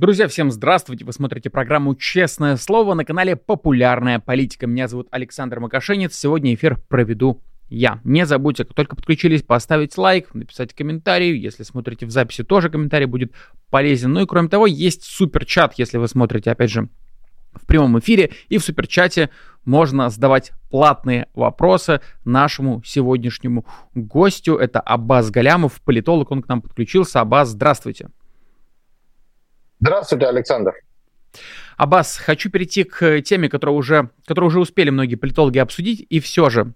Друзья, всем здравствуйте! Вы смотрите программу «Честное слово» на канале «Популярная политика». Меня зовут Александр Макашенец. Сегодня эфир проведу я. Не забудьте, как только подключились, поставить лайк, написать комментарий. Если смотрите в записи, тоже комментарий будет полезен. Ну и кроме того, есть супер-чат, если вы смотрите, опять же, в прямом эфире. И в суперчате можно задавать платные вопросы нашему сегодняшнему гостю. Это Аббас Галямов, политолог. Он к нам подключился. Аббас, здравствуйте. Здравствуйте, Александр. Аббас, хочу перейти к теме, которую уже, которую уже успели многие политологи обсудить, и все же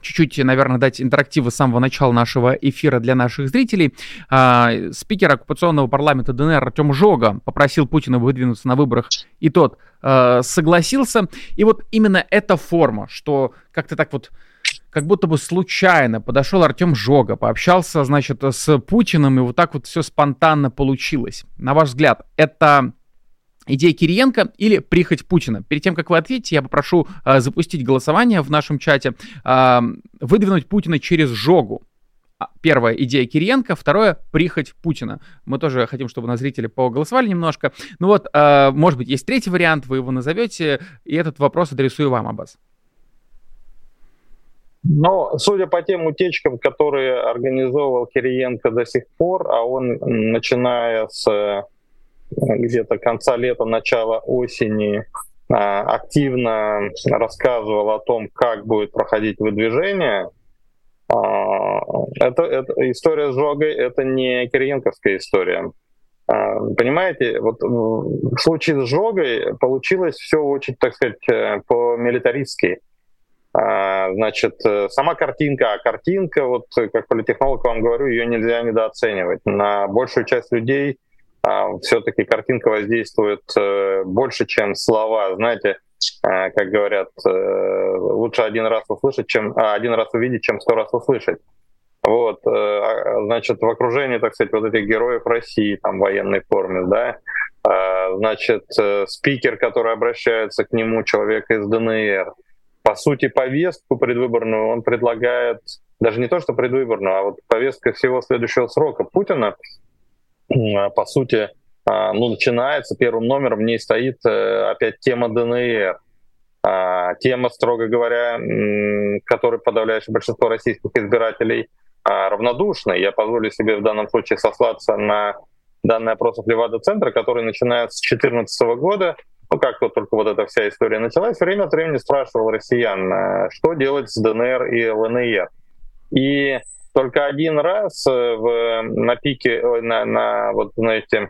чуть-чуть, наверное, дать интерактивы с самого начала нашего эфира для наших зрителей. А, спикер оккупационного парламента ДНР Артем Жога попросил Путина выдвинуться на выборах, и тот а, согласился. И вот именно эта форма, что как-то так вот как будто бы случайно подошел Артем Жога, пообщался, значит, с Путиным, и вот так вот все спонтанно получилось. На ваш взгляд, это идея Кириенко или прихоть Путина? Перед тем, как вы ответите, я попрошу э, запустить голосование в нашем чате, э, выдвинуть Путина через Жогу. А, первая идея Кириенко, второе прихоть Путина. Мы тоже хотим, чтобы на зрители поголосовали немножко. Ну вот, э, может быть, есть третий вариант, вы его назовете, и этот вопрос адресую вам, Аббас. Но, судя по тем утечкам, которые организовывал Кириенко до сих пор, а он, начиная с э, где-то конца лета, начала осени, а, активно рассказывал о том, как будет проходить выдвижение, а, это, это история с Жогой, это не Кириенковская история. А, понимаете, вот в случае с Жогой получилось все очень, так сказать, э, по-милитаристски. А, значит, э, сама картинка, а картинка, вот как политехнолог вам говорю, ее нельзя недооценивать. На большую часть людей а, все-таки картинка воздействует э, больше, чем слова. Знаете, э, как говорят, лучше один раз услышать, чем а, один раз увидеть, чем сто раз услышать. Вот, значит, в окружении, так сказать, вот этих героев России, там, в военной форме, да, значит, спикер, который обращается к нему, человек из ДНР, по сути, повестку предвыборную он предлагает, даже не то, что предвыборную, а вот повестка всего следующего срока Путина, а, по сути, а, ну, начинается, первым номером в ней стоит э, опять тема ДНР. А, тема, строго говоря, которой подавляющее большинство российских избирателей равнодушны. Я позволю себе в данном случае сослаться на данные опросов Левада-центра, который начинается с 2014 года, ну, как вот только вот эта вся история началась, время от времени спрашивал россиян, э, что делать с ДНР и ЛНР. И только один раз э, в, на пике, на, на вот, знаете,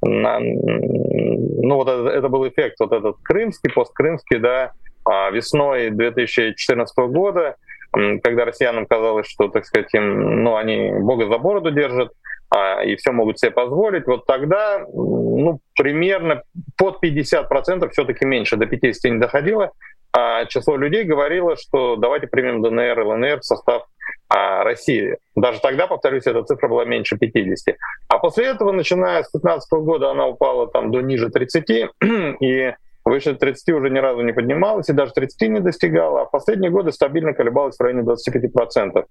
на, ну вот это, это был эффект вот этот крымский, посткрымский, да, а весной 2014 года, когда россиянам казалось, что, так сказать, им, ну, они Бога за бороду держат, и все могут себе позволить, вот тогда ну, примерно под 50%, все-таки меньше, до 50 не доходило, а число людей говорило, что давайте примем ДНР и ЛНР в состав а, России. Даже тогда, повторюсь, эта цифра была меньше 50. А после этого, начиная с 2015 года, она упала там до ниже 30, и выше 30 уже ни разу не поднималась, и даже 30 не достигала, а в последние годы стабильно колебалась в районе 25%.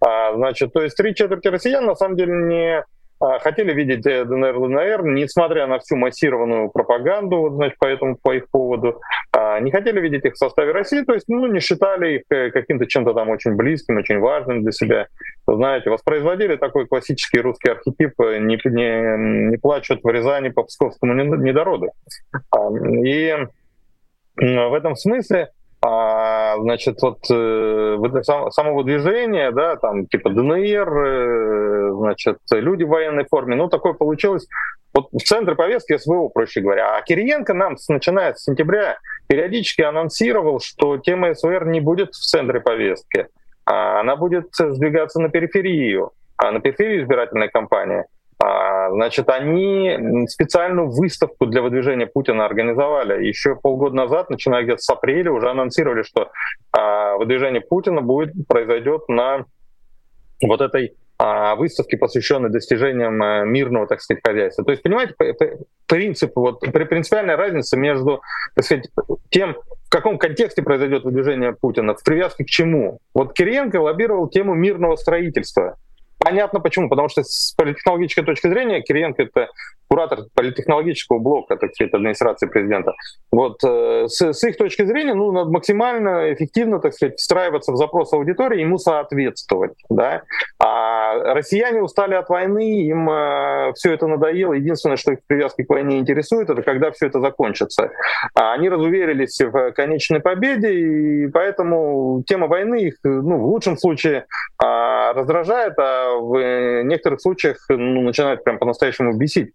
А, значит, то есть три четверти россиян на самом деле не хотели видеть ДНР, ЛНР, несмотря на всю массированную пропаганду, вот, значит, по, этому, по их поводу, а, не хотели видеть их в составе России, то есть ну, не считали их э, каким-то чем-то там очень близким, очень важным для себя. Знаете, воспроизводили такой классический русский архетип э, «не, не, не плачут в Рязани по псковскому недороду». И в этом смысле а, значит, вот э, самого движения, да, там типа ДНР, э, значит, люди в военной форме, ну, такое получилось. Вот в центре повестки СВО, проще говоря. А Кириенко нам, начиная с сентября, периодически анонсировал, что тема СВР не будет в центре повестки, а она будет сдвигаться на периферию, а на периферию избирательной кампании. А, значит, они специальную выставку для выдвижения Путина организовали. Еще полгода назад, начиная где-то с апреля, уже анонсировали, что а, выдвижение Путина будет произойдет на вот этой а, выставке, посвященной достижениям э, мирного, так сказать, хозяйства. То есть, понимаете, принцип, вот принципиальная разница между, так сказать, тем, в каком контексте произойдет выдвижение Путина, в привязке к чему. Вот Кириенко лоббировал тему мирного строительства. Понятно почему. Потому что с политтехнологической точки зрения Кириенко это куратор политтехнологического блока, так сказать, администрации президента. Вот э, с, с их точки зрения, ну, надо максимально эффективно, так сказать, встраиваться в запрос аудитории, ему соответствовать, да. А россияне устали от войны, им э, все это надоело. Единственное, что их привязки к войне интересует, это когда все это закончится. А они разуверились в конечной победе, и поэтому тема войны их, ну, в лучшем случае а, раздражает, а в некоторых случаях ну, начинает прям по-настоящему бесить.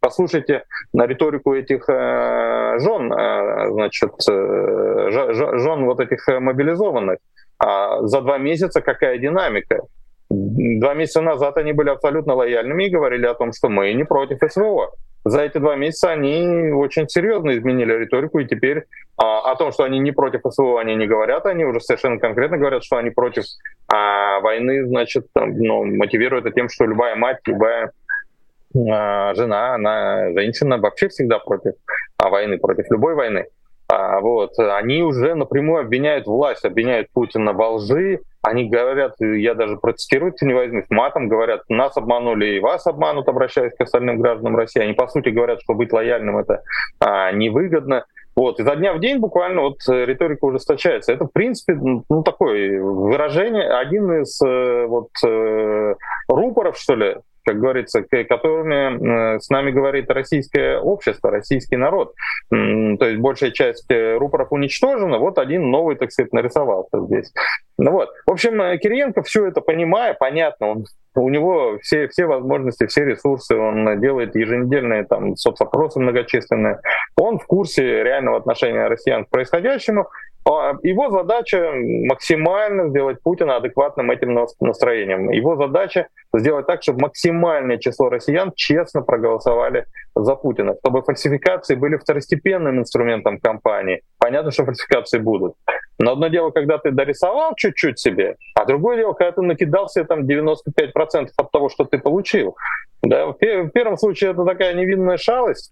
На риторику этих э, жен, э, значит, э, жен вот этих мобилизованных. А за два месяца какая динамика? Два месяца назад они были абсолютно лояльными и говорили о том, что мы не против СВО. За эти два месяца они очень серьезно изменили риторику, и теперь а, о том, что они не против СВО, они не говорят, они уже совершенно конкретно говорят, что они против а, войны, значит, там, ну, мотивируют это тем, что любая мать, любая жена, она, женщина вообще всегда против а, войны, против любой войны. А, вот, они уже напрямую обвиняют власть, обвиняют Путина во лжи. Они говорят, я даже процитировать не возьмусь, матом говорят, нас обманули и вас обманут, обращаясь к остальным гражданам России. Они, по сути, говорят, что быть лояльным это а, невыгодно. Вот, изо дня в день буквально вот э, риторика ужесточается. Это, в принципе, ну, такое выражение, один из э, вот э, рупоров, что ли, как говорится, которыми с нами говорит российское общество, российский народ. То есть большая часть э, рупоров уничтожена, вот один новый, так сказать, нарисовался здесь. Ну вот. В общем, э, Кириенко все это понимая, понятно, он, у него все, все возможности, все ресурсы, он делает еженедельные там соцопросы многочисленные, он в курсе реального отношения россиян к происходящему, его задача максимально сделать Путина адекватным этим настроением. Его задача сделать так, чтобы максимальное число россиян честно проголосовали за Путина, чтобы фальсификации были второстепенным инструментом кампании. Понятно, что фальсификации будут. Но одно дело, когда ты дорисовал чуть-чуть себе, а другое дело, когда ты накидал себе там 95% от того, что ты получил. Да, в первом случае это такая невинная шалость,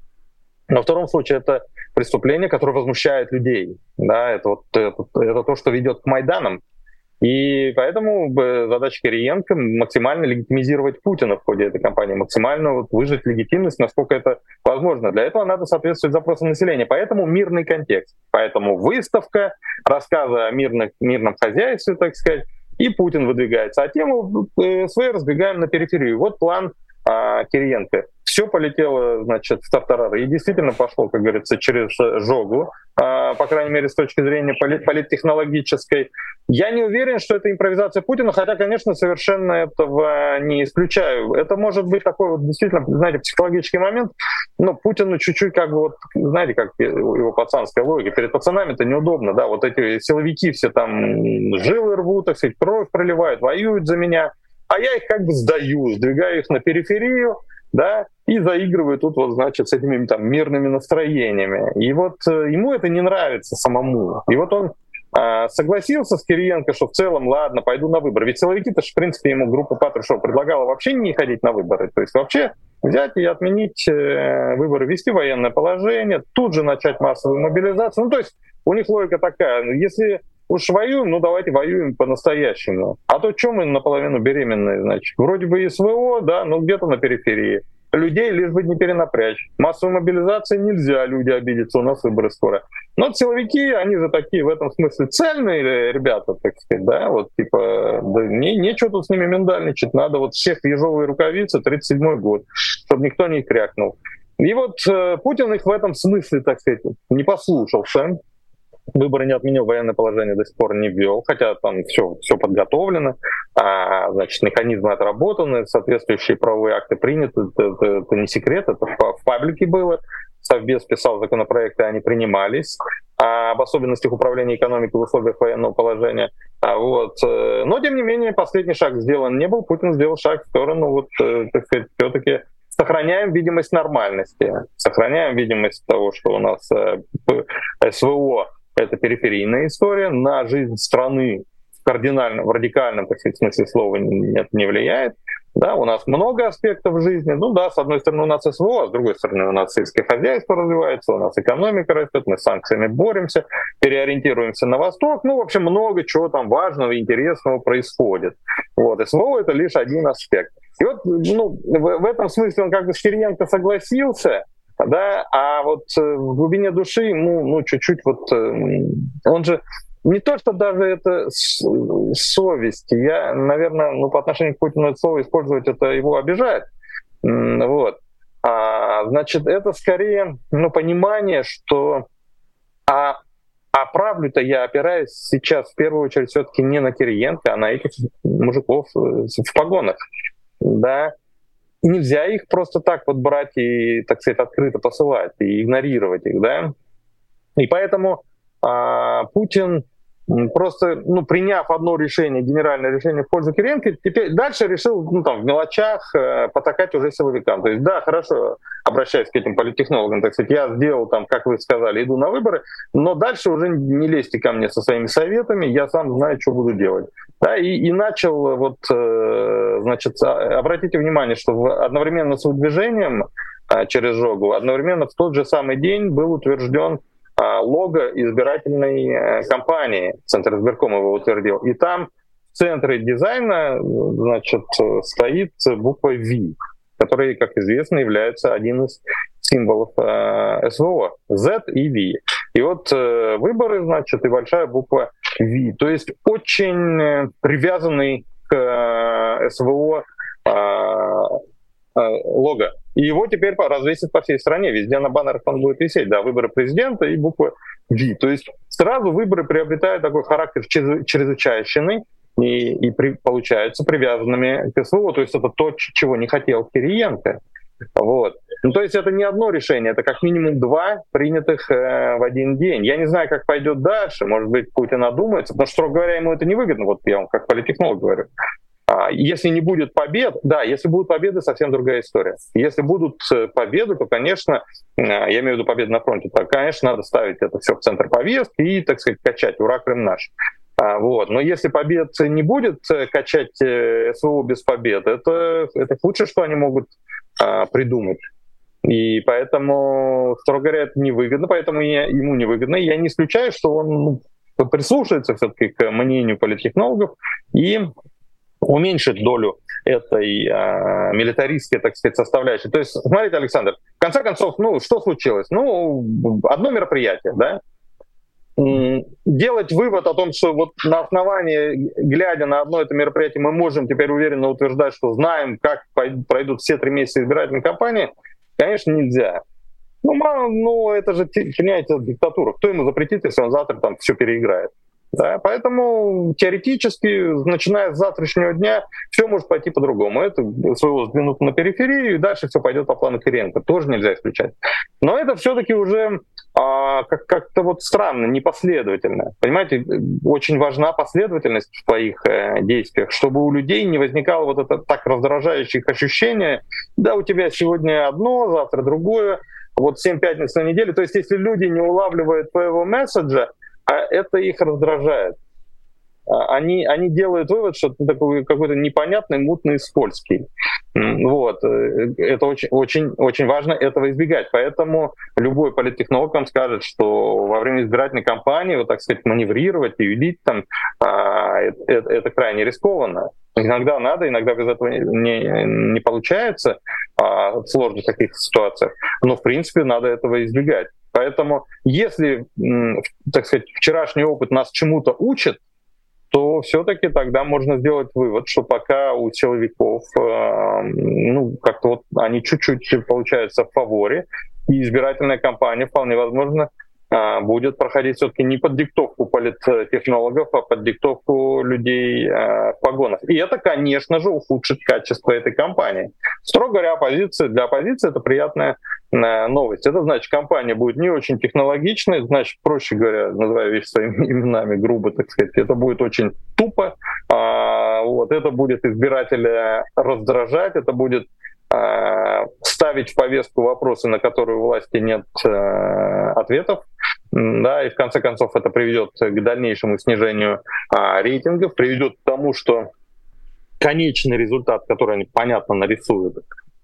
во втором случае это преступление, которое возмущает людей. Да, это, вот, это, это то, что ведет к Майданам. И поэтому задача Кириенко максимально легитимизировать Путина в ходе этой кампании, максимально вот выжить легитимность, насколько это возможно. Для этого надо соответствовать запросам населения. Поэтому мирный контекст. Поэтому выставка, рассказы о мирных, мирном хозяйстве, так сказать, и Путин выдвигается. А тему э, свои разбегаем на периферию. Вот план а, Кириенко все полетело, значит, в тартарары. И действительно пошло, как говорится, через жогу, а, по крайней мере, с точки зрения политтехнологической. Я не уверен, что это импровизация Путина, хотя, конечно, совершенно этого не исключаю. Это может быть такой вот действительно, знаете, психологический момент. Но Путину чуть-чуть как бы вот, знаете, как его пацанская логика. Перед пацанами это неудобно, да, вот эти силовики все там жилы рвут, так сказать, кровь проливают, воюют за меня а я их как бы сдаю, сдвигаю их на периферию, да, и заигрываю тут вот, значит, с этими там мирными настроениями. И вот э, ему это не нравится самому. И вот он э, согласился с Кириенко, что в целом, ладно, пойду на выборы. Ведь силовики-то, в принципе, ему группа Патрушева предлагала вообще не ходить на выборы. То есть вообще взять и отменить э, выборы, ввести военное положение, тут же начать массовую мобилизацию. Ну, то есть у них логика такая, если уж воюем, ну давайте воюем по-настоящему. А то что мы наполовину беременные, значит? Вроде бы СВО, да, но где-то на периферии. Людей лишь бы не перенапрячь. Массовой мобилизации нельзя, люди обидятся, у нас выборы скоро. Но силовики, они же такие в этом смысле цельные ребята, так сказать, да, вот типа, да не, нечего тут с ними миндальничать, надо вот всех в ежовые рукавицы, 37-й год, чтобы никто не крякнул. И вот э, Путин их в этом смысле, так сказать, не послушался, Выборы не отменил, военное положение до сих пор не ввел, хотя там все, все подготовлено, а, значит, механизмы отработаны, соответствующие правовые акты приняты, это, это, это не секрет, это в, паблике было, Совбез писал законопроекты, они принимались, а, об особенностях управления экономикой в условиях военного положения. А, вот. Э, но, тем не менее, последний шаг сделан не был, Путин сделал шаг в сторону, вот, э, так сказать, все-таки сохраняем видимость нормальности, сохраняем видимость того, что у нас э, СВО это периферийная история, на жизнь страны кардинально, в радикальном, так сказать, смысле слова нет, не влияет. Да, у нас много аспектов жизни. Ну да, с одной стороны у нас СВО, а с другой стороны у нас сельское хозяйство развивается, у нас экономика растет, мы с санкциями боремся, переориентируемся на восток. Ну, в общем, много чего там важного и интересного происходит. Вот, СВО — это лишь один аспект. И вот ну, в, в этом смысле он как бы с Кириенко согласился, да, а вот э, в глубине души ему, ну, чуть-чуть вот, э, он же не то, что даже это совесть, я, наверное, ну, по отношению к Путину это слово использовать, это его обижает, вот. А, значит, это скорее, ну, понимание, что а а правлю-то я опираюсь сейчас в первую очередь все-таки не на Кириенко, а на этих мужиков э, в погонах. Да, нельзя их просто так вот брать и, так сказать, открыто посылать и игнорировать их, да. И поэтому а, Путин просто, ну, приняв одно решение, генеральное решение в пользу Кириенко, теперь дальше решил, ну, там, в мелочах э, потакать уже силовикам. То есть, да, хорошо, обращаясь к этим политтехнологам, так сказать, я сделал там, как вы сказали, иду на выборы, но дальше уже не лезьте ко мне со своими советами, я сам знаю, что буду делать. Да, и, и начал, вот, э, значит, а, обратите внимание, что одновременно с выдвижением э, через Жогу, одновременно в тот же самый день был утвержден а, лого избирательной э, кампании. Центр избирком его утвердил. И там в центре дизайна значит, стоит буква V, которая, как известно, является один из символов э, СВО. Z и V. И вот выборы, значит, и большая буква V. То есть очень э, привязанный к э, СВО э, э, лого. И его теперь развесят по всей стране. Везде на баннерах он будет висеть. Да, выборы президента и буква V. То есть сразу выборы приобретают такой характер чрезвычайщины и, и при, получаются привязанными к СВО. То есть это то, чего не хотел Кириенко. Вот. Ну, то есть это не одно решение, это как минимум два принятых э, в один день. Я не знаю, как пойдет дальше. Может быть, Путин одумается, потому что, строго говоря, ему это невыгодно. Вот я вам как политтехнолог говорю. А, если не будет побед, да, если будут победы, совсем другая история. Если будут э, победы, то, конечно, э, я имею в виду победы на фронте, то, конечно, надо ставить это все в центр повестки и, так сказать, качать «Ура, Крым наш». А, вот. Но если побед не будет э, качать СВО без побед, это, это худшее, что они могут а, придумать. И поэтому, строго говоря, это невыгодно, поэтому я, ему невыгодно. Я не исключаю, что он ну, прислушается все-таки к мнению политтехнологов и уменьшит долю этой э, милитаристской, так сказать, составляющей. То есть, смотрите, Александр, в конце концов, ну, что случилось? Ну, одно мероприятие, да? Делать вывод о том, что вот на основании, глядя на одно это мероприятие, мы можем теперь уверенно утверждать, что знаем, как пройдут все три месяца избирательной кампании, конечно, нельзя. Ну, мало, ну, это же, понимаете, диктатура. Кто ему запретит, если он завтра там все переиграет? Да, поэтому теоретически, начиная с завтрашнего дня, все может пойти по-другому. Это своего сдвинут на периферию, и дальше все пойдет по плану Кириенко. Тоже нельзя исключать. Но это все-таки уже а, как- как-то вот странно, непоследовательно. Понимаете, очень важна последовательность в твоих э, действиях, чтобы у людей не возникало вот это так раздражающих ощущение, да, у тебя сегодня одно, завтра другое, вот 7 пятниц на неделю. То есть если люди не улавливают твоего месседжа, а это их раздражает. А, они, они делают вывод, что ты такой какой-то непонятный, мутный, скользкий. Вот. Э, это очень, очень, очень важно этого избегать. Поэтому любой политтехнолог вам скажет, что во время избирательной кампании, вот так сказать, маневрировать и юлить там, а, это, это крайне рискованно. Иногда надо, иногда без этого не, не получается а, в сложных таких ситуациях. Но, в принципе, надо этого избегать. Поэтому если, так сказать, вчерашний опыт нас чему-то учит, то все-таки тогда можно сделать вывод, что пока у силовиков, э, ну, как-то вот они чуть-чуть получаются в фаворе, и избирательная кампания вполне возможно будет проходить все-таки не под диктовку политтехнологов, а под диктовку людей а, в погонах. И это, конечно же, ухудшит качество этой кампании. Строго говоря, оппозиция, для оппозиции это приятная а, новость. Это значит, кампания будет не очень технологичной, значит, проще говоря, называю вещи своими именами, грубо, так сказать, это будет очень тупо, вот, это будет избирателя раздражать, это будет ставить в повестку вопросы, на которые у власти нет э, ответов, да, и в конце концов это приведет к дальнейшему снижению а, рейтингов, приведет к тому, что конечный результат, который они понятно нарисуют,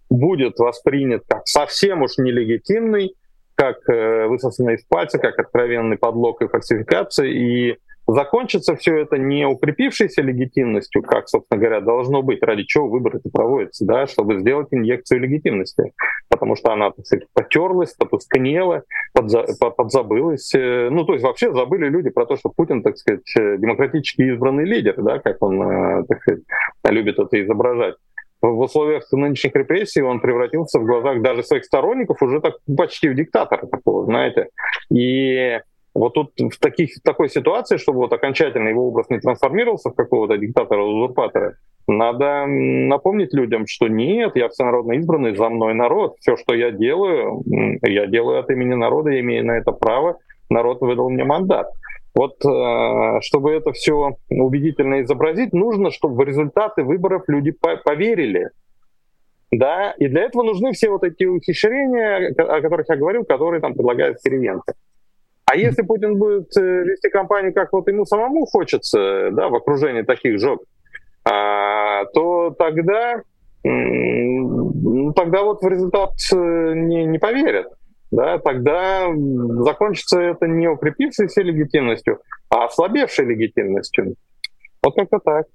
будет воспринят как совсем уж нелегитимный, как э, высосанный из пальца, как откровенный подлог и фальсификация, и закончится все это не укрепившейся легитимностью, как, собственно говоря, должно быть, ради чего выборы проводятся, да, чтобы сделать инъекцию легитимности, потому что она, так сказать, потерлась, потускнела, подза, подзабылась. Э, ну, то есть вообще забыли люди про то, что Путин, так сказать, э, демократически избранный лидер, да, как он, э, так сказать, любит это изображать в условиях нынешних репрессий он превратился в глазах даже своих сторонников уже так почти в диктатора такого, знаете. И вот тут в, таких, в такой ситуации, чтобы вот окончательно его образ не трансформировался в какого-то диктатора-узурпатора, надо напомнить людям, что нет, я всенародно избранный, за мной народ. Все, что я делаю, я делаю от имени народа, я имею на это право. Народ выдал мне мандат. Вот э, чтобы это все убедительно изобразить, нужно, чтобы в результаты выборов люди поверили. Да, и для этого нужны все вот эти ухищрения, о которых я говорил, которые там предлагают Кириенко. А если Путин будет э, вести кампанию, как вот ему самому хочется, да, в окружении таких жог, а, то тогда, тогда вот в результат э, не, не поверят. Да, тогда закончится это не укрепившейся легитимностью, а ослабевшей легитимностью. Вот как-то так.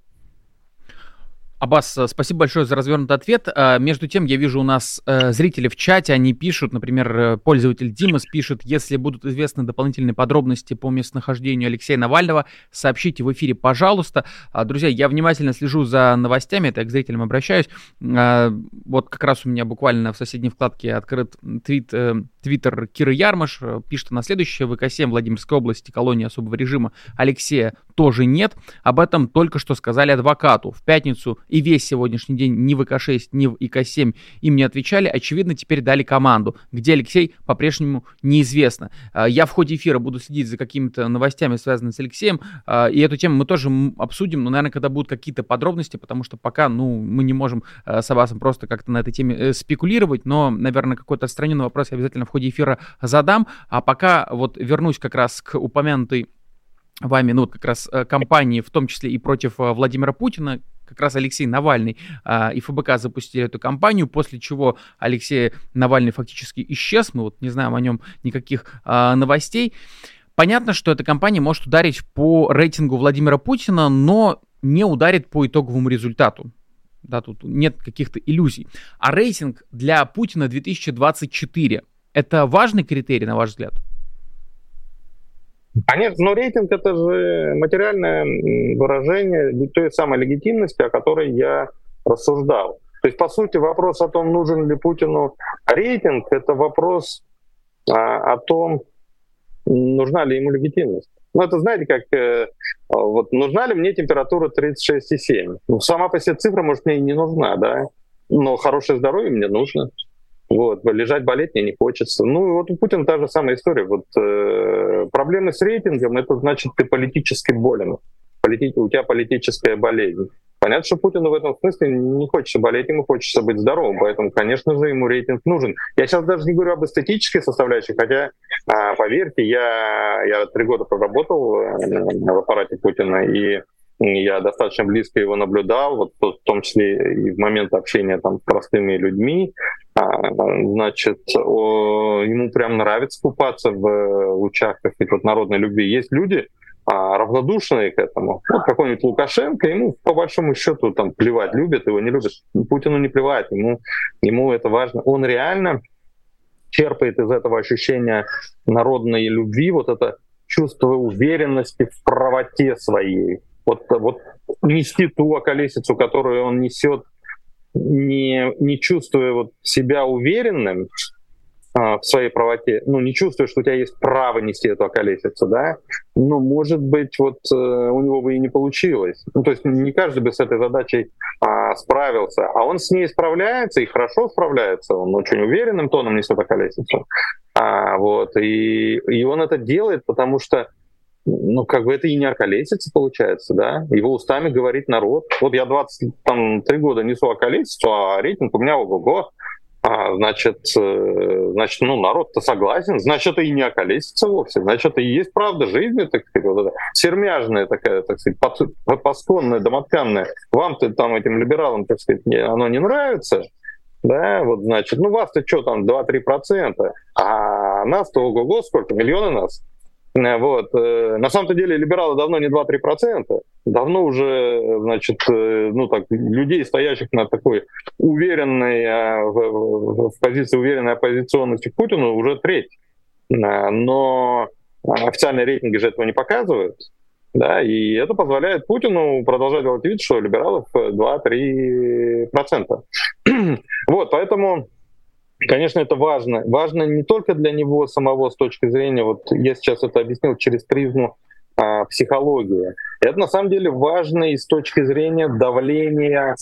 Аббас, э, спасибо большое за развернутый ответ. А, между тем, я вижу у нас э, зрители в чате, они пишут, например, э, пользователь Димас пишет, если будут известны дополнительные подробности по местонахождению Алексея Навального, сообщите в эфире, пожалуйста. А, друзья, я внимательно слежу за новостями, это я к зрителям обращаюсь. А, вот как раз у меня буквально в соседней вкладке открыт твит, твиттер Киры Ярмаш, пишет на следующее, в ИК-7 Владимирской области, колонии особого режима, Алексея тоже нет. Об этом только что сказали адвокату. В пятницу и весь сегодняшний день ни в ИК-6, ни в ИК-7 им не отвечали. Очевидно, теперь дали команду. Где Алексей, по-прежнему неизвестно. А, я в ходе эфира буду следить за какими-то новостями, связанными с Алексеем, а, и эту тему мы тоже обсудим, но, наверное, когда будут какие-то подробности, потому что пока, ну, мы не можем а, с Аббасом просто как-то на этой теме э, спекулировать, но, наверное, какой-то отстраненный вопрос я обязательно в ходе эфира задам. А пока вот вернусь как раз к упомянутой вами, ну, как раз э, кампании, в том числе и против э, Владимира Путина, как раз Алексей Навальный а, и ФБК запустили эту кампанию, после чего Алексей Навальный фактически исчез, мы вот не знаем о нем никаких а, новостей. Понятно, что эта кампания может ударить по рейтингу Владимира Путина, но не ударит по итоговому результату. Да, тут нет каких-то иллюзий. А рейтинг для Путина 2024 – это важный критерий, на ваш взгляд? Конечно, но рейтинг это же материальное выражение той самой легитимности, о которой я рассуждал. То есть, по сути, вопрос о том, нужен ли Путину рейтинг, это вопрос а, о том, нужна ли ему легитимность. Ну, это знаете, как э, вот нужна ли мне температура 36,7? Ну, сама по себе цифра, может, мне и не нужна, да, но хорошее здоровье мне нужно. Вот, лежать болеть мне не хочется. Ну, вот у Путина та же самая история. Вот э, проблемы с рейтингом, это значит, ты политически болен. Полити... У тебя политическая болезнь. Понятно, что Путину в этом смысле не хочется болеть, ему хочется быть здоровым, поэтому, конечно же, ему рейтинг нужен. Я сейчас даже не говорю об эстетической составляющей, хотя, а, поверьте, я, я три года проработал э, в аппарате Путина, и я достаточно близко его наблюдал, вот в том числе и в момент общения там, с простыми людьми. Значит, ему прям нравится купаться в лучах какой-то народной любви. Есть люди, а, равнодушные к этому. Вот какой-нибудь Лукашенко, ему по большому счету там плевать, любят его, не любят. Путину не плевать, ему, ему это важно. Он реально черпает из этого ощущения народной любви, вот это чувство уверенности в правоте своей, вот, вот нести ту околесицу, которую он несет, не, не чувствуя вот себя уверенным а, в своей правоте, ну, не чувствуя, что у тебя есть право нести эту околесицу, да, ну, может быть, вот э, у него бы и не получилось. Ну, то есть не каждый бы с этой задачей а, справился, а он с ней справляется и хорошо справляется, он очень уверенным тоном несет околесицу. А, вот, и, и он это делает, потому что ну, как бы это и не околесица получается, да, его устами говорит народ. Вот я 23 года несу околесицу, а рейтинг у меня ого-го. А, значит, э, значит, ну, народ-то согласен, значит, это и не околесица вовсе, значит, это и есть правда жизни, так сказать, вот эта сермяжная такая, так сказать, пасконная, домотканная. Вам-то там, этим либералам, так сказать, оно не нравится, да, вот, значит, ну, вас-то что там, 2-3%, а нас-то ого-го, сколько, миллионы нас, Вот. На самом-то деле либералы давно не 2-3%, давно уже, значит, ну так, людей, стоящих на такой уверенной, в, в позиции уверенной оппозиционности к Путину, уже треть. Но официальные рейтинги же этого не показывают. Да, и это позволяет Путину продолжать делать вид, что либералов 2-3%. вот, поэтому, конечно, это важно. Важно не только для него самого с точки зрения, вот я сейчас это объяснил через призму а, психологии. Это на самом деле важно и с точки зрения давления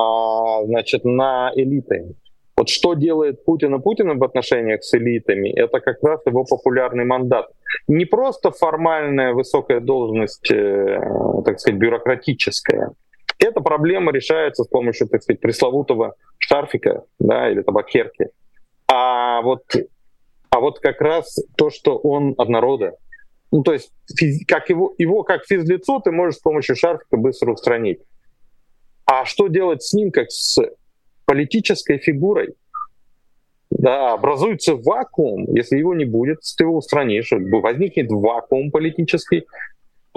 а, значит, на элиты. Вот что делает Путин и Путин в отношениях с элитами, это как раз его популярный мандат. Не просто формальная высокая должность, э, так сказать, бюрократическая. Эта проблема решается с помощью, так сказать, пресловутого шарфика да, или табакерки. А вот, а вот как раз то, что он от. Ну, то есть как его, его как физлицо ты можешь с помощью шарфика быстро устранить. А что делать с ним, как с политической фигурой. Да, образуется вакуум, если его не будет, ты его устранишь, возникнет вакуум политический,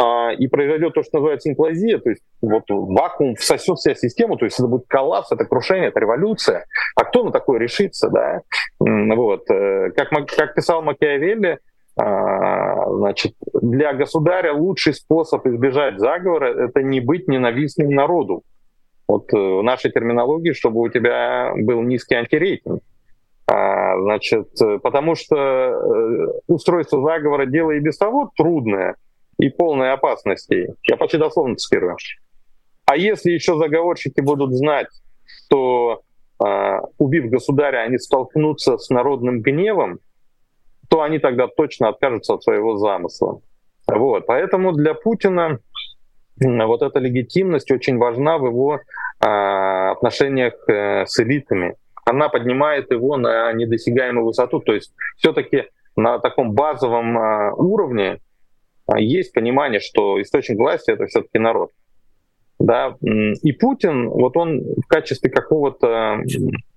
а, и произойдет то, что называется имплазия, то есть вот вакуум всосет вся систему, то есть это будет коллапс, это крушение, это революция. А кто на такое решится, да? Вот. Э, как, как писал Макиавелли, а, значит, для государя лучший способ избежать заговора — это не быть ненавистным народу. Вот э, в нашей терминологии, чтобы у тебя был низкий антирейтинг. А, значит, э, потому что устройство заговора дело и без того трудное и полное опасностей. Я почти дословно цитирую. А если еще заговорщики будут знать, что а, убив государя, они столкнутся с народным гневом, то они тогда точно откажутся от своего замысла. Вот. Поэтому для Путина вот эта легитимность очень важна в его а, отношениях э, с элитами. Она поднимает его на недосягаемую высоту. То есть все-таки на таком базовом а, уровне есть понимание, что источник власти это все-таки народ. Да? И Путин, вот он в качестве какого-то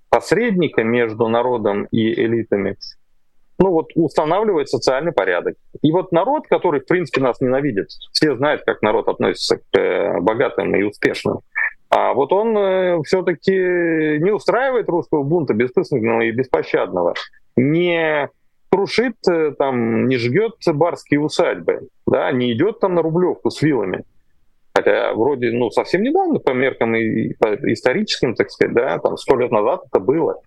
посредника между народом и элитами, ну вот устанавливает социальный порядок. И вот народ, который в принципе нас ненавидит, все знают, как народ относится к э, богатым и успешным, а вот он э, все-таки не устраивает русского бунта бессмысленного и беспощадного, не крушит э, там, не жгет барские усадьбы, да, не идет там на Рублевку с вилами. Хотя вроде, ну, совсем недавно, по меркам и по историческим, так сказать, да, там сто лет назад это было.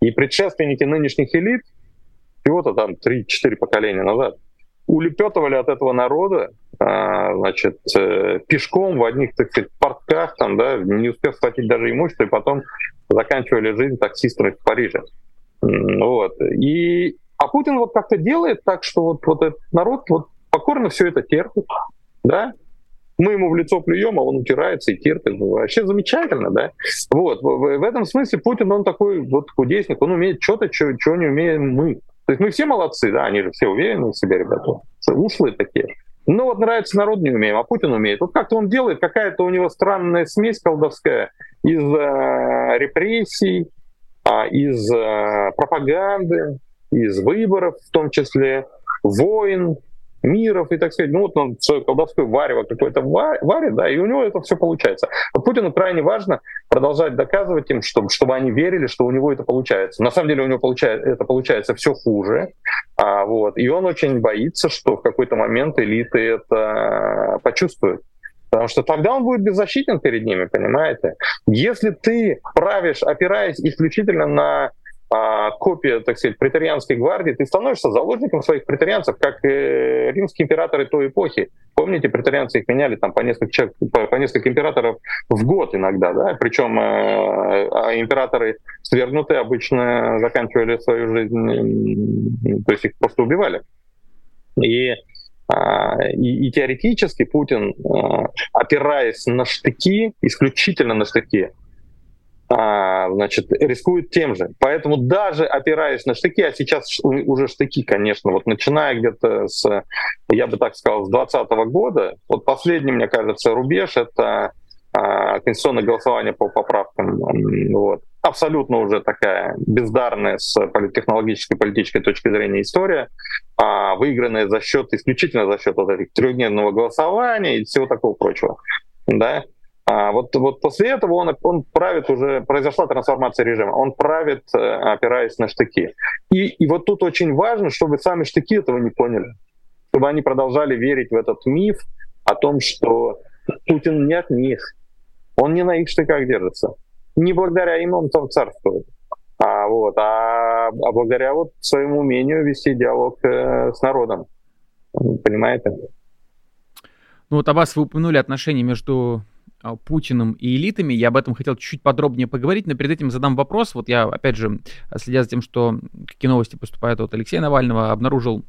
И предшественники нынешних элит, всего-то там 3-4 поколения назад, улепетывали от этого народа, а, значит, э, пешком в одних, так сказать, портках, там, да, не успев схватить даже имущество, и потом заканчивали жизнь таксистами в Париже. Вот. И, а Путин вот как-то делает так, что вот, вот этот народ вот покорно все это терпит, да, мы ему в лицо плюем, а он утирается и терпит. Вообще замечательно, да? Вот. В, этом смысле Путин, он такой вот кудесник, он умеет что-то, чего не умеем мы. То есть мы все молодцы, да, они же все уверены в себе, ребята. Ушлые такие. Ну вот нравится народ не умеем, а Путин умеет. Вот как-то он делает, какая-то у него странная смесь колдовская из э, репрессий, э, из э, пропаганды, из выборов в том числе, войн, миров и так сказать. Ну вот он свое колдовское варево какое-то варит, да, и у него это все получается. А Путину крайне важно продолжать доказывать им, чтобы, чтобы они верили, что у него это получается. На самом деле у него получается, это получается все хуже. А, вот, и он очень боится, что в какой-то момент элиты это почувствуют. Потому что тогда он будет беззащитен перед ними, понимаете? Если ты правишь, опираясь исключительно на копия, так сказать, претарианской гвардии, ты становишься заложником своих претарианцев, как и римские императоры той эпохи. Помните, претарианцы их меняли там по несколько, человек, по, по несколько императоров в год иногда, да? Причем э, а императоры свергнутые обычно заканчивали свою жизнь, то есть их просто убивали. И а, и, и теоретически Путин, а, опираясь на штыки, исключительно на штыки, а, значит, рискует тем же. Поэтому даже опираясь на штыки, а сейчас уже штыки, конечно, вот начиная где-то с, я бы так сказал, с 2020 года, вот последний, мне кажется, рубеж — это конституционное голосование по поправкам. Вот. Абсолютно уже такая бездарная с политтехнологической, политической точки зрения история, выигранная за счет, исключительно за счет вот этих трехдневного голосования и всего такого прочего. Да? А вот, вот после этого он, он правит уже, произошла трансформация режима, он правит, э, опираясь на штыки. И, и вот тут очень важно, чтобы сами штыки этого не поняли, чтобы они продолжали верить в этот миф о том, что Путин не от них, он не на их штыках держится. Не благодаря им он там царствует, а, вот, а, а благодаря вот своему умению вести диалог э, с народом. Понимаете? Ну вот, Аббас, вы упомянули отношения между Путиным и элитами. Я об этом хотел чуть-чуть подробнее поговорить, но перед этим задам вопрос. Вот я, опять же, следя за тем, что какие новости поступают от Алексея Навального, обнаружил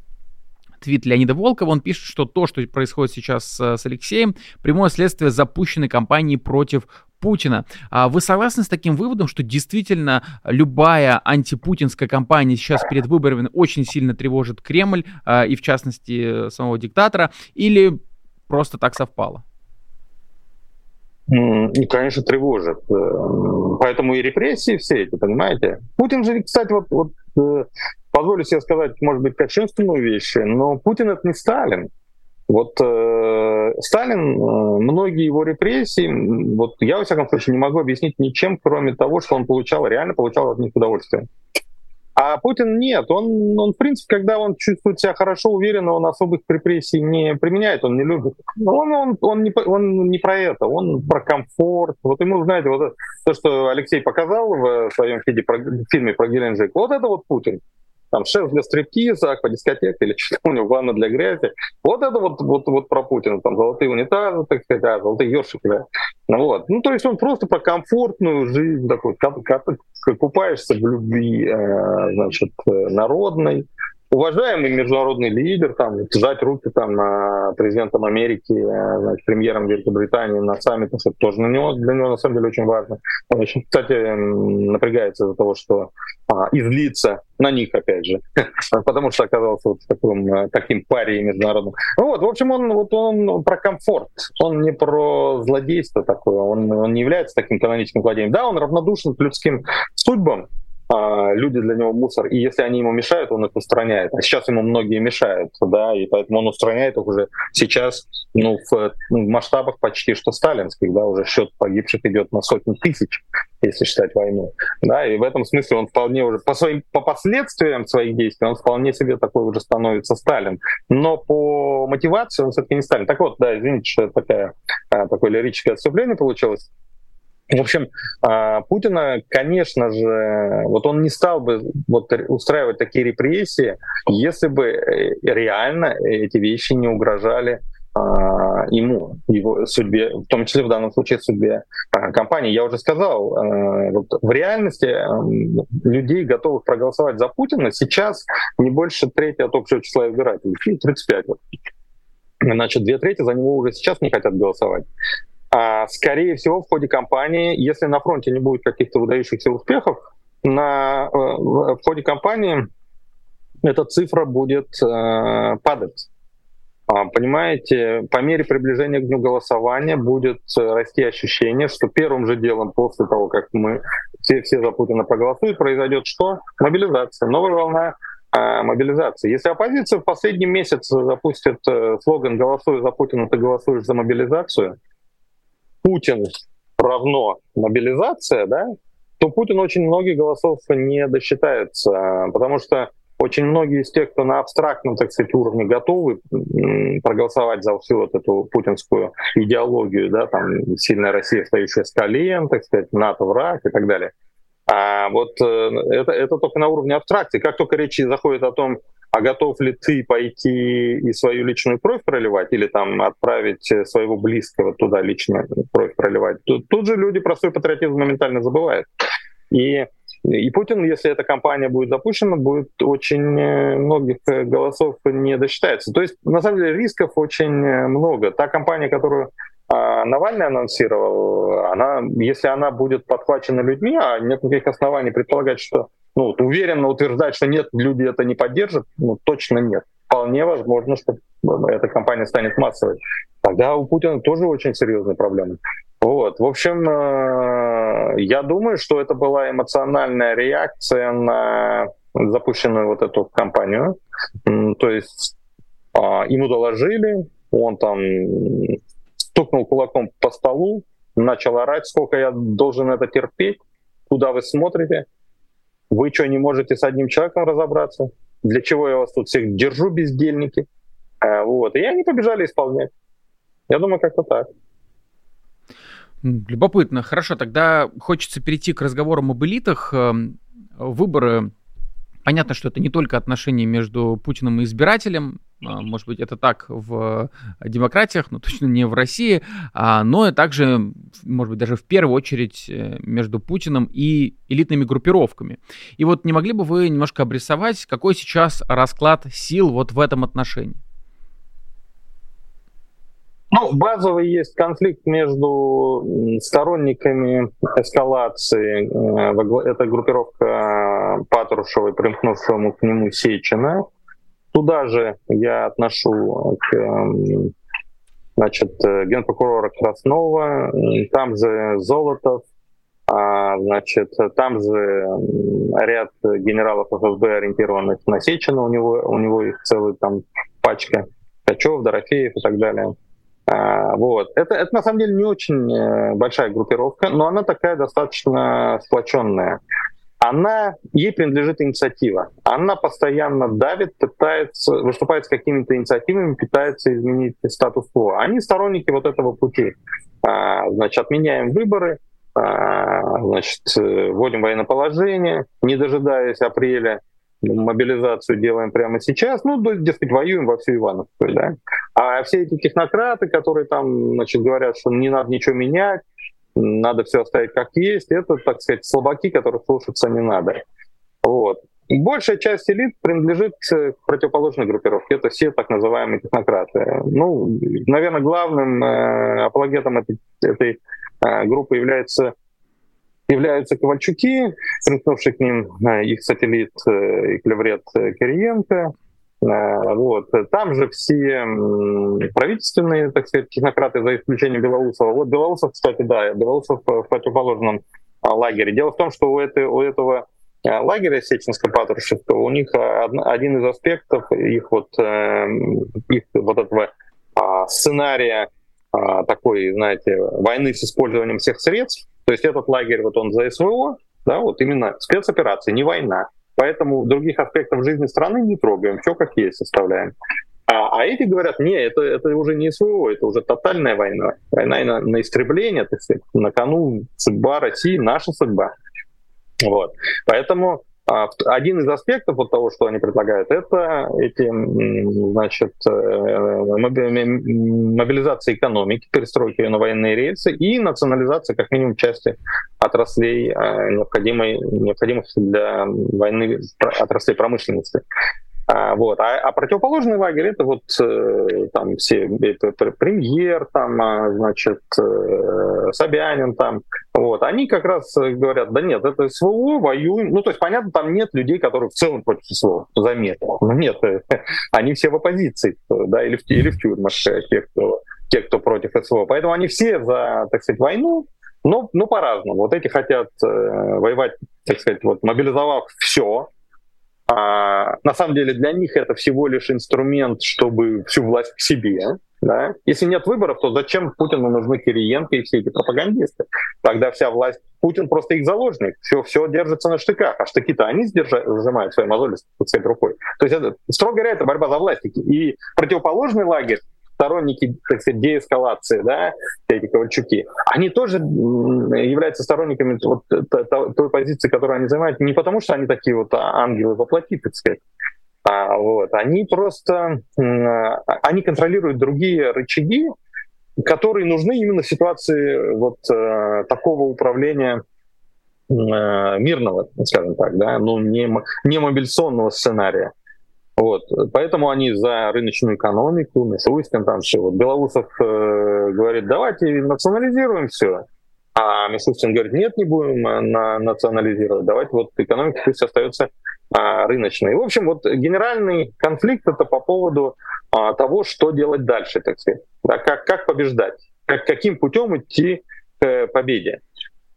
твит Леонида Волкова. Он пишет, что то, что происходит сейчас с Алексеем, прямое следствие запущенной кампании против Путина. А вы согласны с таким выводом, что действительно любая антипутинская кампания сейчас перед выборами очень сильно тревожит Кремль а, и, в частности, самого диктатора, или просто так совпало? И, конечно, тревожит. Э, поэтому и репрессии все эти, понимаете? Путин же, кстати, вот, вот э, позволю себе сказать, может быть, кощунственную вещь, но Путин это не Сталин. Вот э, Сталин, э, многие его репрессии, вот я, во всяком случае, не могу объяснить ничем, кроме того, что он получал, реально получал от них удовольствие. А Путин нет, он, он, в принципе, когда он чувствует себя хорошо, уверенно, он особых репрессий не применяет, он не любит. Он, он, он, не, он не про это, он про комфорт. Вот ему, знаете, вот то, что Алексей показал в своем фильме про, Геленджик, вот это вот Путин там шеф для стриптиза, аквадискотека или что-то у него, ванна для грязи. Вот это вот, вот, вот про Путина, там золотые унитазы, так сказать, а, золотые ёршики, да. Ну, вот. ну, то есть он просто про комфортную жизнь, такой, как, как, купаешься в любви, э, значит, э, народной, уважаемый международный лидер, там, сжать руки там президентом Америки, э, значит, премьером Великобритании на саммитах, это тоже на него, для него на самом деле очень важно. Он очень, кстати, напрягается из-за того, что а, излиться на них, опять же, потому что оказался вот таким, э, таким парией международным. Ну вот, в общем, он, вот он про комфорт, он не про злодейство такое, он, он не является таким каноническим злодеем. Да, он равнодушен к людским судьбам, люди для него мусор, и если они ему мешают, он их устраняет. А сейчас ему многие мешают, да, и поэтому он устраняет их уже сейчас, ну, в, ну, в масштабах почти что сталинских, да, уже счет погибших идет на сотни тысяч, если считать войну, да, и в этом смысле он вполне уже по своим, по последствиям своих действий он вполне себе такой уже становится Сталин, но по мотивации он все-таки не Сталин. Так вот, да, извините, что это такая, а, такое лирическое отступление получилось. В общем, а, Путина, конечно же, вот он не стал бы вот устраивать такие репрессии, если бы э, реально эти вещи не угрожали а, ему, его судьбе, в том числе в данном случае судьбе а, компании. Я уже сказал, вот в реальности людей, готовых проголосовать за Путина, сейчас не больше трети от общего числа избирателей, 35. Значит, две трети за него уже сейчас не хотят голосовать. А, скорее всего, в ходе кампании, если на фронте не будет каких-то выдающихся успехов, на, э, в ходе кампании эта цифра будет э, падать. А, понимаете, по мере приближения к дню голосования будет э, расти ощущение, что первым же делом после того, как мы все, все за Путина проголосуют, произойдет что? Мобилизация, новая волна э, мобилизации. Если оппозиция в последний месяц запустит э, слоган «Голосуй за Путина, ты голосуешь за мобилизацию», Путин равно мобилизация, да, то Путин очень многих голосов не досчитается, потому что очень многие из тех, кто на абстрактном, так сказать, уровне готовы проголосовать за всю вот эту путинскую идеологию, да, там сильная Россия, стоящая с колен, так сказать, НАТО враг и так далее. А вот э, это, это только на уровне абстракции. Как только речь заходит о том, а готов ли ты пойти и свою личную кровь проливать или там отправить э, своего близкого туда личную кровь проливать, тут, тут же люди простой патриотизм моментально забывают. И, и Путин, если эта кампания будет запущена, будет очень э, многих э, голосов не досчитается. То есть, на самом деле, рисков очень много. Та кампания, которую а Навальный анонсировал, она, если она будет подхвачена людьми, а нет никаких оснований предполагать, что ну, уверенно утверждать, что нет, люди это не поддержат, ну, точно нет. Вполне возможно, что эта компания станет массовой. Тогда у Путина тоже очень серьезные проблемы. Вот, в общем, э, я думаю, что это была эмоциональная реакция на запущенную вот эту кампанию. То есть а, ему доложили, он там стукнул кулаком по столу, начал орать, сколько я должен это терпеть, куда вы смотрите, вы что, не можете с одним человеком разобраться? Для чего я вас тут всех держу, бездельники? А, вот. И они побежали исполнять. Я думаю, как-то так. Любопытно. Хорошо, тогда хочется перейти к разговорам об элитах. Эм, выборы Понятно, что это не только отношения между Путиным и избирателем, может быть, это так в демократиях, но точно не в России, а, но и также, может быть, даже в первую очередь э, между Путиным и элитными группировками. И вот не могли бы вы немножко обрисовать, какой сейчас расклад сил вот в этом отношении? Ну, базовый есть конфликт между сторонниками эскалации. Э, это группировка Патрушева, примкнувшему к нему Сечина. Туда же я отношу к значит, генпрокурора Краснова, там же Золотов, а, значит, там же ряд генералов ФСБ, ориентированных на Сечина, у него, у него их целая там пачка, Качев, Дорофеев и так далее. А, вот. Это, это на самом деле не очень э, большая группировка, но она такая достаточно сплоченная. Она, ей принадлежит инициатива. Она постоянно давит, пытается, выступает с какими-то инициативами, пытается изменить статус-кво. Они сторонники вот этого пути. А, значит, отменяем выборы, а, значит, э, вводим военное положение, не дожидаясь апреля мобилизацию делаем прямо сейчас, ну, дескать, воюем во всю Ивановскую, да. А все эти технократы, которые там, значит, говорят, что не надо ничего менять, надо все оставить как есть, это, так сказать, слабаки, которых слушаться не надо. Вот. Большая часть элит принадлежит к противоположной группировке. Это все так называемые технократы. Ну, наверное, главным э, апологетом этой, этой э, группы является являются Ковальчуки, примкнувший к ним э, их сателлит э, и клеврет э, Кириенко. Вот. Там же все правительственные, так сказать, технократы, за исключением Белоусова. Вот Белоусов, кстати, да, Белоусов в противоположном а, лагере. Дело в том, что у, этой, у этого лагеря Сеченско-Патрушевского у них один из аспектов их вот, их вот этого а, сценария а, такой, знаете, войны с использованием всех средств, то есть этот лагерь, вот он за СВО, да, вот именно спецоперация, не война. Поэтому других аспектов жизни страны не трогаем, все как есть оставляем. А, а эти говорят, не, это, это уже не СВО, это уже тотальная война. Война на, на истребление, так сказать, на кону судьба России, наша судьба. Вот. Поэтому один из аспектов вот того, что они предлагают, это эти, значит, э, мобилизация экономики, перестройка ее на военные рельсы и национализация как минимум части отраслей, э, необходимых для войны отраслей промышленности. А, вот. А, а противоположный лагерь это вот э, там все это, премьер, там, а, значит, э, Собянин там. Вот. Они как раз говорят, да нет, это СВО, воюем. Ну, то есть, понятно, там нет людей, которые в целом против СВО, заметно. Ну, нет, они все в оппозиции, да, или в, или в тюрьмах, э, те, кто, те, кто против СВО. Поэтому они все за, так сказать, войну, но, но по-разному. Вот эти хотят э, воевать, так сказать, вот мобилизовав все, а, на самом деле для них это всего лишь инструмент, чтобы всю власть к себе. Да? Если нет выборов, то зачем Путину нужны Кириенко и все эти пропагандисты? Тогда вся власть, Путин просто их заложник, все, все держится на штыках, а штыки-то они сдержа, сжимают своей мозоли, сказать, рукой. То есть, это, строго говоря, это борьба за власть. И противоположный лагерь сторонники, так сказать, деэскалации, да, эти Ковальчуки, они тоже являются сторонниками вот той позиции, которую они занимают, не потому что они такие вот ангелы воплоти, так сказать, а вот, они просто, они контролируют другие рычаги, которые нужны именно в ситуации вот э, такого управления э, мирного, скажем так, да, ну не, не мобилизационного сценария. Вот. Поэтому они за рыночную экономику, Мишустин там все. Вот Белоусов э, говорит, давайте национализируем все. А Мишустин говорит, нет, не будем э, на, национализировать, давайте вот экономика пусть остается а, рыночной. В общем, вот генеральный конфликт это по поводу а, того, что делать дальше, так сказать. Да, как, как побеждать, как, каким путем идти к победе.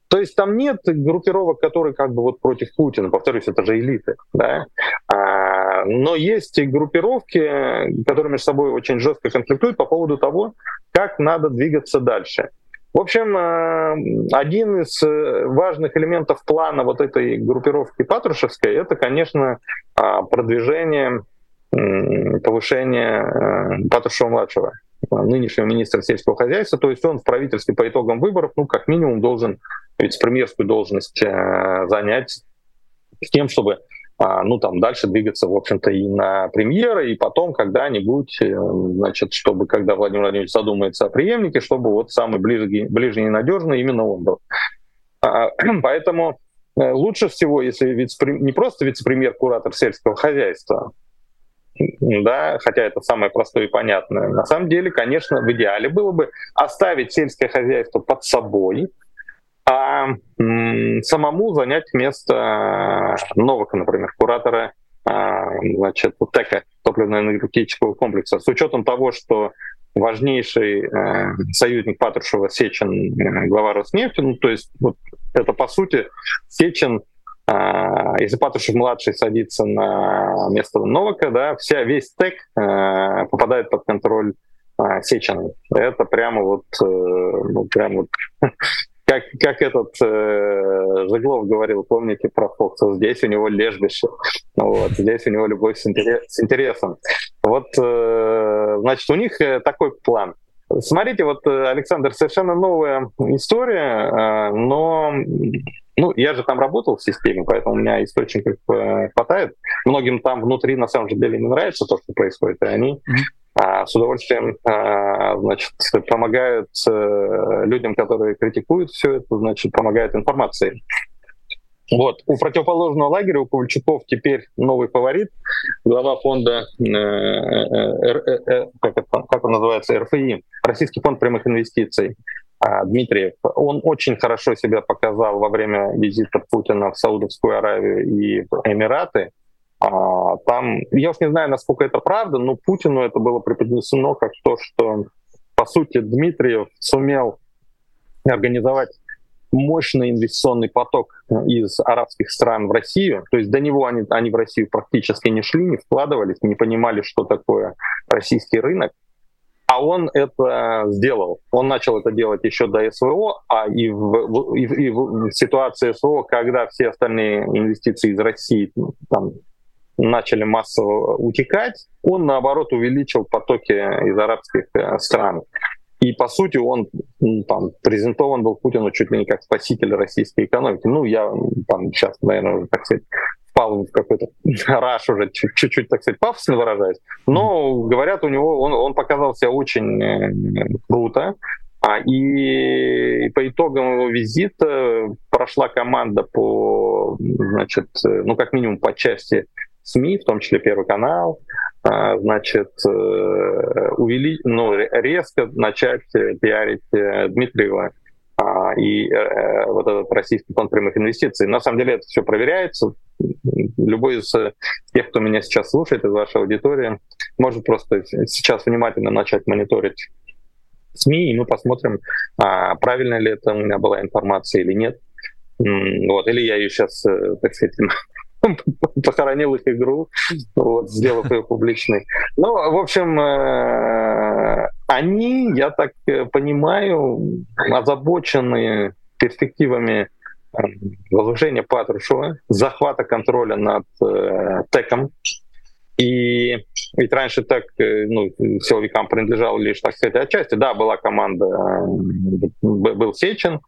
То есть там нет группировок, которые как бы вот против Путина, повторюсь, это же элиты, да. А, но есть группировки, которые между собой очень жестко конфликтуют по поводу того, как надо двигаться дальше. В общем, э, один из э, важных элементов плана вот этой группировки Патрушевской, это, конечно, а, продвижение, повышение э, Патрушева-младшего нынешнего министра сельского хозяйства, то есть он в правительстве по итогам выборов, ну, как минимум, должен вице-премьерскую должность занять с тем, чтобы ну, там, дальше двигаться, в общем-то, и на премьера, и потом когда-нибудь, э, значит, чтобы, когда Владимир Владимирович задумается о преемнике, чтобы вот самый ближний, ближний и надежный именно он был. А, поэтому э, лучше всего, если не просто вице-премьер-куратор сельского хозяйства, да, хотя это самое простое и понятное. На самом деле, конечно, в идеале было бы оставить сельское хозяйство под собой, а самому занять место Новака, например, куратора а, значит, ТЭКа, топливно-энергетического комплекса, с учетом того, что важнейший э, союзник Патрушева Сечин, э, глава Роснефти, ну, то есть вот это, по сути, Сечин а, если Патрушев-младший садится на место Новака, да, вся, весь стек э, попадает под контроль э, Сечина. Это прямо вот, э, ну, прямо вот как, как этот э, Жеглов говорил, помните про Фокса, здесь у него лежбище, вот, здесь у него любовь с, интерес, с интересом. Вот, э, значит, у них э, такой план. Смотрите, вот, э, Александр, совершенно новая история, э, но ну, я же там работал в системе, поэтому у меня источников э, хватает. Многим там внутри на самом деле не нравится то, что происходит, и они с удовольствием а, значит, помогают э, людям, которые критикуют все это, значит, помогают информацией. Вот. У противоположного лагеря, у Ковальчуков теперь новый фаворит, глава фонда, э, э, э, э как, это, как он называется, РФИ, Российский фонд прямых инвестиций. А, Дмитриев, он очень хорошо себя показал во время визита Путина в Саудовскую Аравию и в Эмираты. А, там, я уж не знаю, насколько это правда, но Путину это было преподнесено как то, что, по сути, Дмитриев сумел организовать мощный инвестиционный поток из арабских стран в Россию. То есть до него они, они в Россию практически не шли, не вкладывались, не понимали, что такое российский рынок. А он это сделал. Он начал это делать еще до СВО, а и в, и, и в ситуации СВО, когда все остальные инвестиции из России там, начали массово утекать, он, наоборот, увеличил потоки из арабских э, стран. И, по сути, он там, презентован был Путину чуть ли не как спаситель российской экономики. Ну, я там сейчас, наверное, уже, так сказать, впал в какой-то раш уже, чуть-чуть, так сказать, пафосно выражаясь. Но, говорят, у него он, он показал себя очень э, круто. А, и по итогам его визита прошла команда по, значит, э, ну, как минимум по части СМИ, в том числе Первый канал, а, значит, э, увели, ну, резко начать пиарить Дмитриева а, и вот этот российский фонд прямых инвестиций. На самом деле это все проверяется, любой из э, тех, кто меня сейчас слушает из вашей аудитории, может просто сейчас внимательно начать мониторить СМИ, и мы посмотрим, а, правильно ли это у меня была информация или нет. Вот, или я ее сейчас, э, так сказать, похоронил их игру, вот, сделав ее публичной. Ну, в общем, э, они, я так понимаю, озабочены перспективами возвышения Патрушева, захвата контроля над э, ТЭКом. И ведь раньше ТЭК э, ну, силовикам принадлежал лишь, так сказать, отчасти. Да, была команда, э, был Сечин,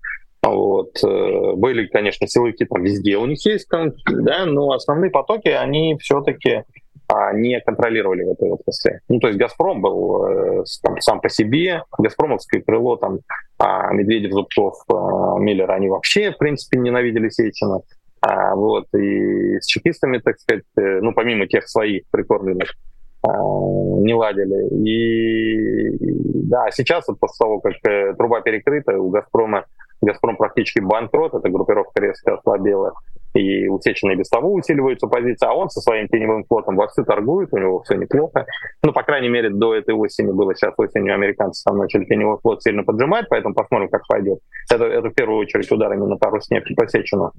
вот. Э, были, конечно, силовики там везде у них есть, да, но основные потоки, они все-таки а, не контролировали в этой отрасли. Ну, то есть «Газпром» был э, там, сам по себе, «Газпромовское крыло», там, а Медведев, Зубцов, а, Миллер, они вообще, в принципе, ненавидели Сечина. А, вот, и с чекистами, так сказать, э, ну, помимо тех своих прикормленных, не ладили. И да, сейчас вот после того, как труба перекрыта, у «Газпрома» «Газпром» практически банкрот, эта группировка резко ослабела. и у Сечина и без того усиливается позиция, а он со своим теневым флотом вовсю торгует, у него все неплохо. Ну, по крайней мере, до этой осени было, сейчас осенью американцы там начали теневой флот сильно поджимать, поэтому посмотрим, как пойдет. Это, это в первую очередь удар именно по Роснефти, по Сечину.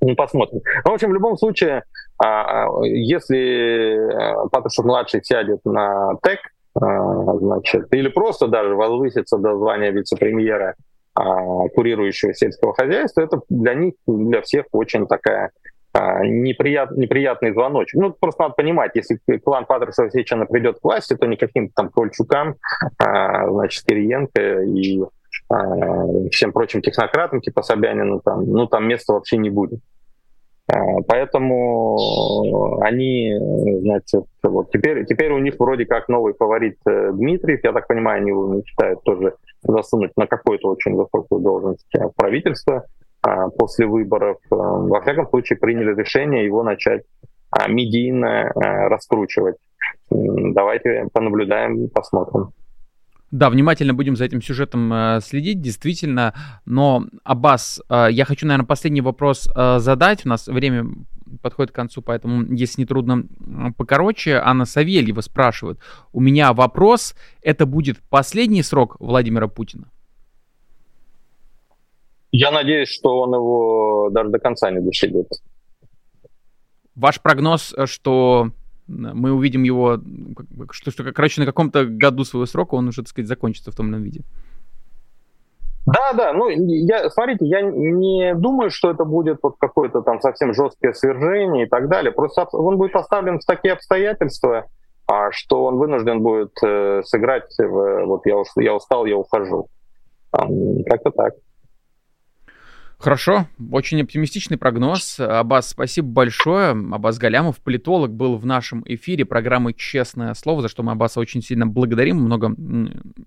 Ну, посмотрим. Ну, в общем, в любом случае, а, а, если э, Патрушев-младший сядет на ТЭК, а, значит, или просто даже возвысится до звания вице-премьера, курирующего сельского хозяйства, это для них, для всех очень такая неприят, неприятный звоночек. Ну, просто надо понимать, если клан Патрушева Сечена придет к власти, то никаким там Ковальчукам, значит, Кириенко и всем прочим технократам, типа Собянина, там, ну, там места вообще не будет. А, поэтому они, значит, вот теперь, теперь у них вроде как новый фаворит э, Дмитриев. Я так понимаю, они его мечтают тоже засунуть на какую-то очень высокую должность правительства а, после выборов. Э, во всяком случае, приняли решение его начать а, медийно э, раскручивать. Давайте понаблюдаем, посмотрим. Да, внимательно будем за этим сюжетом э, следить, действительно. Но, Аббас, э, я хочу, наверное, последний вопрос э, задать. У нас время подходит к концу, поэтому, если не трудно, покороче. Анна Савельева спрашивает. У меня вопрос. Это будет последний срок Владимира Путина? Я надеюсь, что он его даже до конца не досидит. Ваш прогноз, что мы увидим его, что, что короче, на каком-то году своего срока он уже, так сказать, закончится в том или ином виде. Да, да, ну, я, смотрите, я не думаю, что это будет вот какое-то там совсем жесткое свержение и так далее. Просто он будет поставлен в такие обстоятельства, а, что он вынужден будет э, сыграть в, вот я, я устал, я ухожу. Как-то так. Хорошо, очень оптимистичный прогноз. Абаз, спасибо большое. Абаз Галямов, политолог, был в нашем эфире программы «Честное слово», за что мы Аббаса очень сильно благодарим. Много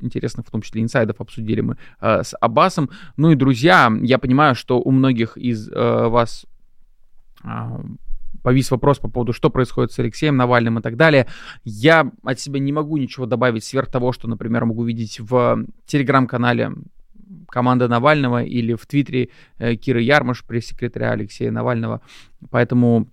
интересных, в том числе, инсайдов обсудили мы э, с Аббасом. Ну и, друзья, я понимаю, что у многих из э, вас э, повис вопрос по поводу, что происходит с Алексеем Навальным и так далее. Я от себя не могу ничего добавить сверх того, что, например, могу видеть в телеграм-канале команда Навального или в Твиттере э, Кира Ярмаш, пресс-секретаря Алексея Навального. Поэтому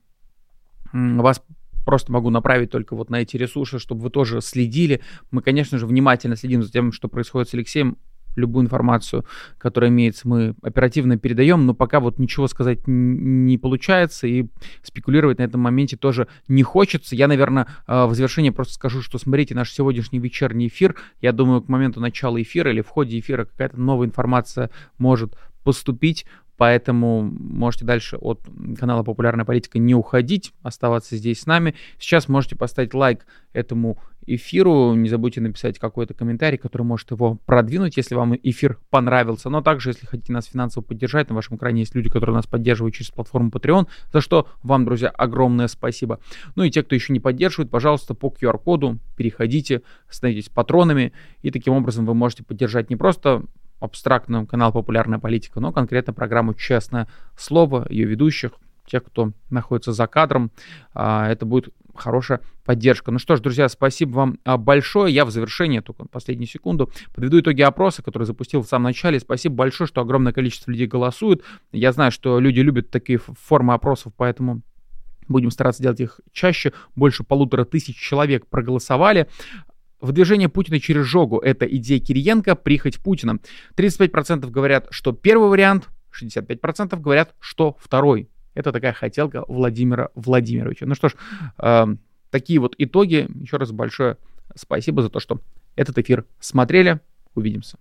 вас просто могу направить только вот на эти ресурсы, чтобы вы тоже следили. Мы, конечно же, внимательно следим за тем, что происходит с Алексеем любую информацию, которая имеется, мы оперативно передаем, но пока вот ничего сказать не получается, и спекулировать на этом моменте тоже не хочется. Я, наверное, э, в завершение просто скажу, что смотрите наш сегодняшний вечерний эфир. Я думаю, к моменту начала эфира или в ходе эфира какая-то новая информация может поступить. Поэтому можете дальше от канала «Популярная политика» не уходить, оставаться здесь с нами. Сейчас можете поставить лайк этому эфиру. Не забудьте написать какой-то комментарий, который может его продвинуть, если вам эфир понравился. Но также, если хотите нас финансово поддержать, на вашем экране есть люди, которые нас поддерживают через платформу Patreon, за что вам, друзья, огромное спасибо. Ну и те, кто еще не поддерживает, пожалуйста, по QR-коду переходите, становитесь патронами, и таким образом вы можете поддержать не просто абстрактную канал «Популярная политика», но конкретно программу «Честное слово», ее ведущих, тех, кто находится за кадром. А, это будет хорошая поддержка. Ну что ж, друзья, спасибо вам а, большое. Я в завершение, только последнюю секунду, подведу итоги опроса, который запустил в самом начале. Спасибо большое, что огромное количество людей голосует. Я знаю, что люди любят такие формы опросов, поэтому Будем стараться делать их чаще. Больше полутора тысяч человек проголосовали. Выдвижение Путина через жогу – это идея Кириенко, прихоть Путина. 35% говорят, что первый вариант, 65% говорят, что второй. Это такая хотелка Владимира Владимировича. Ну что ж, э, такие вот итоги. Еще раз большое спасибо за то, что этот эфир смотрели. Увидимся.